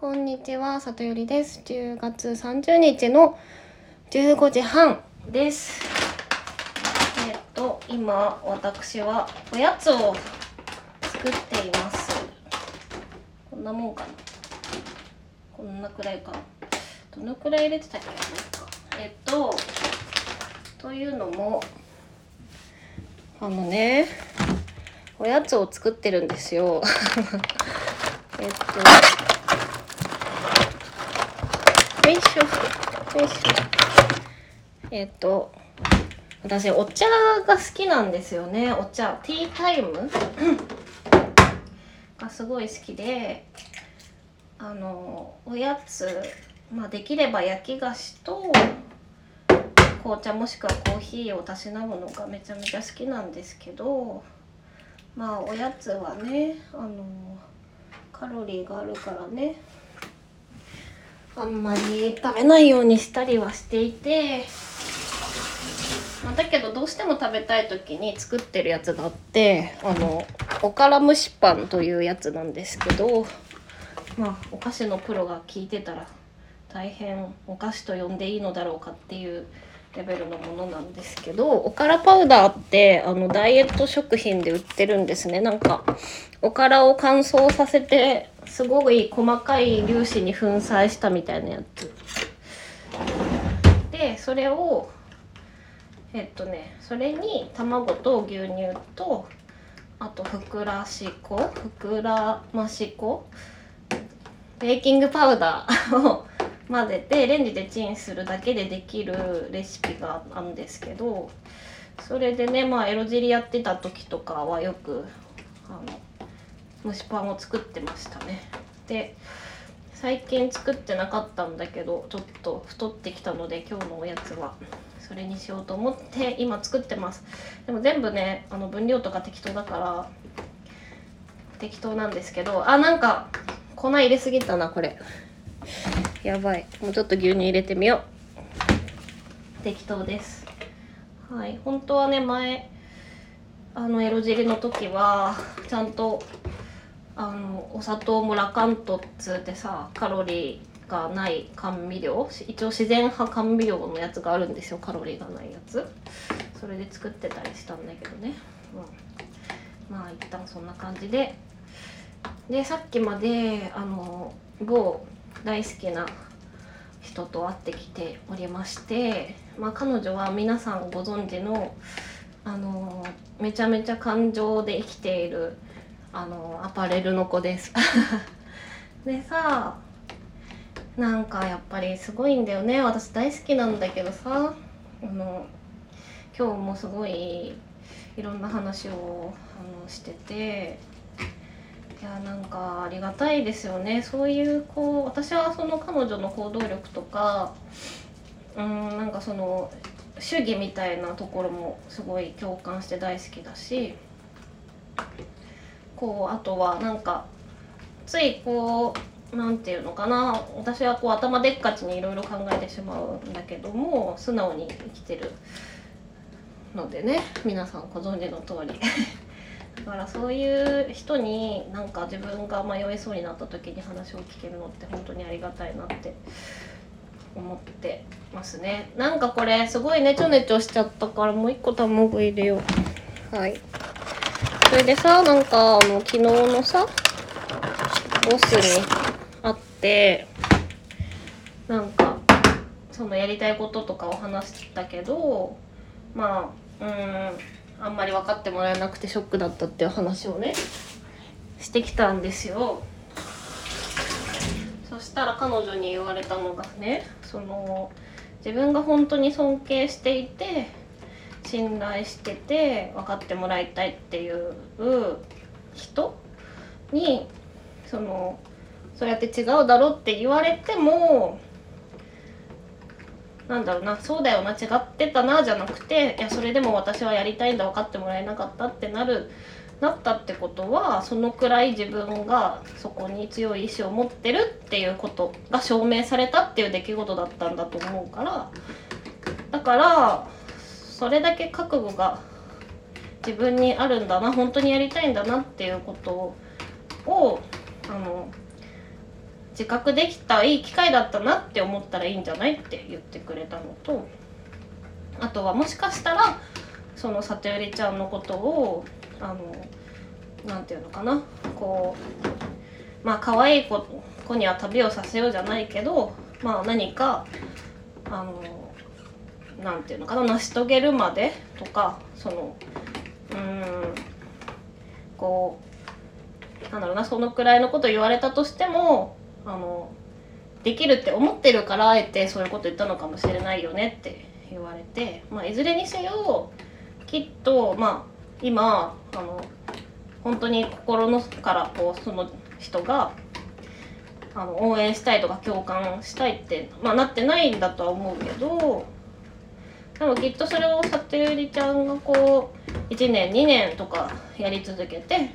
こんにちは、里よりです。10月30日の15時半です。えっと、今、私はおやつを作っています。こんなもんかな。こんなくらいかな。どのくらい入れてたっけなえっと、というのも、あのね、おやつを作ってるんですよ。えっと、よいしょ。よいしょ。えっと、私、お茶が好きなんですよね。お茶。ティータイム？がすごい好きで、あの、おやつ、まあ、できれば焼き菓子と、紅茶もしくはコーヒーをたしなむのがめちゃめちゃ好きなんですけど、まあ、おやつはね、あの、カロリーがあるからね、あんまり食べないようにしたりはしていて、まあ、だけどどうしても食べたい時に作ってるやつがあってあのおから蒸しパンというやつなんですけどまあお菓子のプロが聞いてたら大変お菓子と呼んでいいのだろうかっていうレベルのものなんですけどおからパウダーってあのダイエット食品で売ってるんですね。なんかおからを乾燥させてすごい細かい粒子に粉砕したみたいなやつ。でそれをえっとねそれに卵と牛乳とあとふくらし粉ふくらまし粉ベーキングパウダーを 混ぜてレンジでチンするだけでできるレシピがあるんですけどそれでねまあエロ尻やってた時とかはよくあの蒸しパンを作ってましたね。で最近作ってなかったんだけどちょっと太ってきたので今日のおやつは。それにしようと思って今作ってます。でも全部ねあの分量とか適当だから適当なんですけどあなんか粉入れすぎたなこれ。やばい。もうちょっと牛乳入れてみよう。適当です。はい。本当はね前あのエロ尻の時はちゃんとあのお砂糖もラカントっつってさカロリーがない甘味料一応自然派甘味料のやつがあるんですよカロリーがないやつ。それで作ってたりしたんだけどね、うん、まあ一旦そんな感じで。でさっきまであの某大好きな人と会ってきておりまして、まあ、彼女は皆さんご存知のあのめちゃめちゃ感情で生きているあのアパレルの子です。でさなんかやっぱりすごいんだよね。私大好きなんだけどさあの今日もすごいいろんな話をあのしてていやなんかありがたいですよね。そういうこう私はその彼女の行動力とかうんなんかその主義みたいなところもすごい共感して大好きだしこうあとはなんかついこうなんていうのかな私はこう頭でっかちにいろいろ考えてしまうんだけども素直に生きてるのでね皆さんご存知の通り。だからそういう人になんか自分が迷いそうになった時に話を聞けるのって本当にありがたいなって。思ってますね。なんかこれすごいネチョネチョしちゃったからもう一個卵入れよう。はい。それでさなんかあの昨日のさボスに会ってなんかそのやりたいこととかを話したけどまあうんあんまり分かってもらえなくてショックだったっていう話をねしてきたんですよ。そしたら彼女に言われたのがねその自分が本当に尊敬していて信頼してて分かってもらいたいっていう人にそのそうやって違うだろって言われてもなんだろうなそうだよな違ってたなじゃなくていやそれでも私はやりたいんだ分かってもらえなかったってなるなったってことはそのくらい自分がそこに強い意志を持ってるっていうことが証明されたっていう出来事だったんだと思うから。だからそれだけ覚悟が自分にあるんだな本当にやりたいんだなっていうことをあの自覚できたいい機会だったなって思ったらいいんじゃないって言ってくれたのとあとはもしかしたらその里よりちゃんのことをあのなていうのかなこうまあ可愛い子子には旅をさせようじゃないけどまあ何かあのなんていうのかな成し遂げるまでとかそのうんこうなんだろうなそのくらいのこと言われたとしてもあのできるって思ってるからあえてそういうこと言ったのかもしれないよねって言われて、まあ、いずれにせよきっとまあ今あの本当に心のからこうその人があの応援したいとか共感したいって、まあ、なってないんだとは思うけどでもきっとそれを里ゆりちゃんがこう1年2年とかやり続けて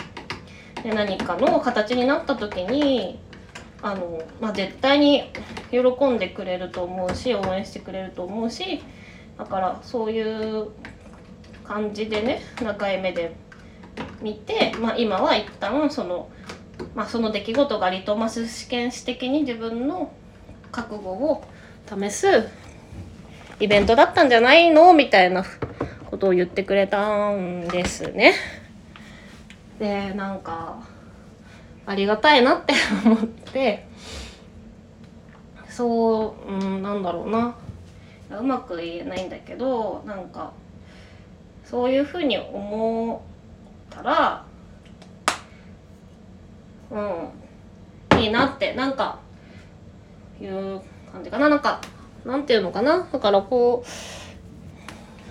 で何かの形になった時にあの、まあ、絶対に喜んでくれると思うし応援してくれると思うしだからそういう感じでね長い目で見て、まあ、今は一旦その、まあ、その出来事がリトマス試験紙的に自分の覚悟を試すイベントだったんじゃないのみたいなことを言ってくれたんですね。でなんかありがたいなって思って。そううんなんだろうな。うまく言えないんだけどなんかそういうふうに思ったらうんいいなってなんかいう感じかな。なんかなんていうのかな？だからこ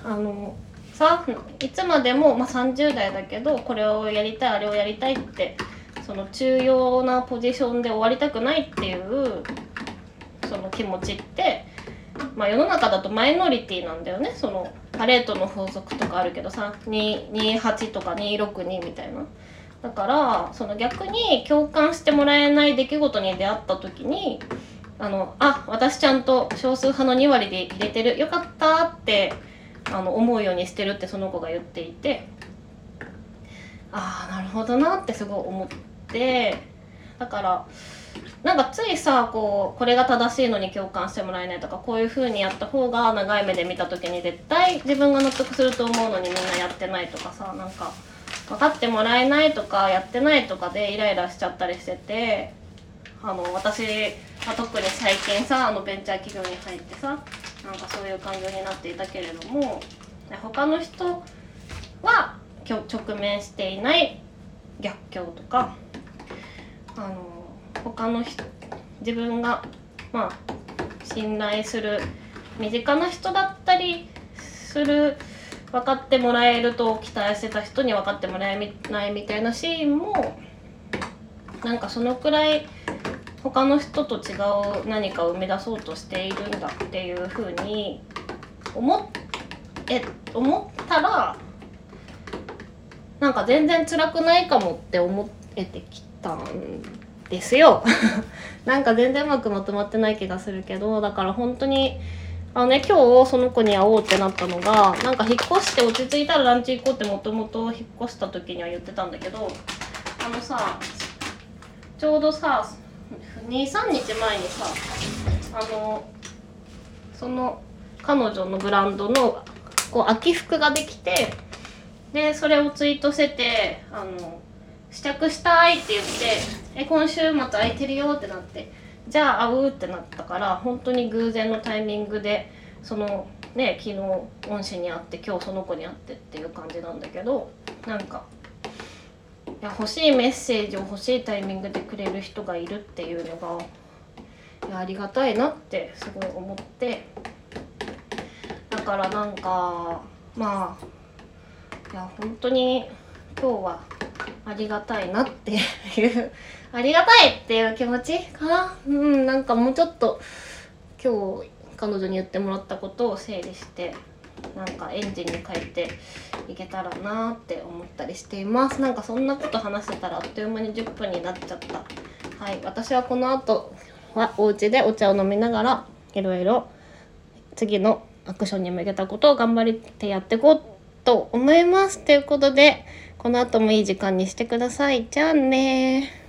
うあのさいつまでも、まあ、30代だけどこれをやりたいあれをやりたいってその重要なポジションで終わりたくないっていうその気持ちって、まあ、世の中だとマイノリティなんだよねそのパレートの法則とかあるけどさ28とか262みたいな。だからその逆に共感してもらえない出来事に出会った時にあのあ私ちゃんと少数派の2割で入れてる。よかったってあの思うようにしてるってその子が言っていて。ああなるほどなってすごい思って。だからなんかついさこうこれが正しいのに共感してもらえないとかこういう風にやった方が長い目で見た時に絶対自分が納得すると思うのにみんなやってないとかさなんか分かってもらえないとかやってないとかでイライラしちゃったりしてて。あの私は特に最近さあのベンチャー企業に入ってさなんかそういう感情になっていたけれども他の人は直面していない逆境とかあの他の人自分がまあ信頼する身近な人だったりする分かってもらえると期待してた人に分かってもらえないみたいなシーンもなんかそのくらい他の人と違う何かを生み出そうとしているんだっていうふうに思え思ったらなんか全然辛くないかもって思えてきたんですよ。なんか全然うまくまとまってない気がするけどだから本当にあのね今日その子に会おうってなったのがなんか引っ越して落ち着いたらランチ行こうってもともと引っ越した時には言ってたんだけどあのさちょうどさ23日前にさあのその彼女のブランドのこう秋服ができてでそれをツイートしててあの試着したいって言って「え今週末空いてるよ」ってなって「じゃあ会う」ってなったから本当に偶然のタイミングでそのね昨日恩師に会って今日その子に会ってっていう感じなんだけどなんかいや欲しいメッセージを欲しいタイミングでくれる人がいるっていうのがいやありがたいなってすごい思って。だからなんかまあいや本当に今日はありがたいなっていう ありがたいっていう気持ちかな。うんなんかもうちょっと今日彼女に言ってもらったことを整理してなんかエンジンに変えていけたらなって思ったりしています。なんかそんなこと話してたらあっという間に10分になっちゃった。はい私はこの後はお家でお茶を飲みながらいろいろ次のアクションに向けたことを頑張ってやっていこうと思います。ということでこの後もいい時間にしてください。じゃあね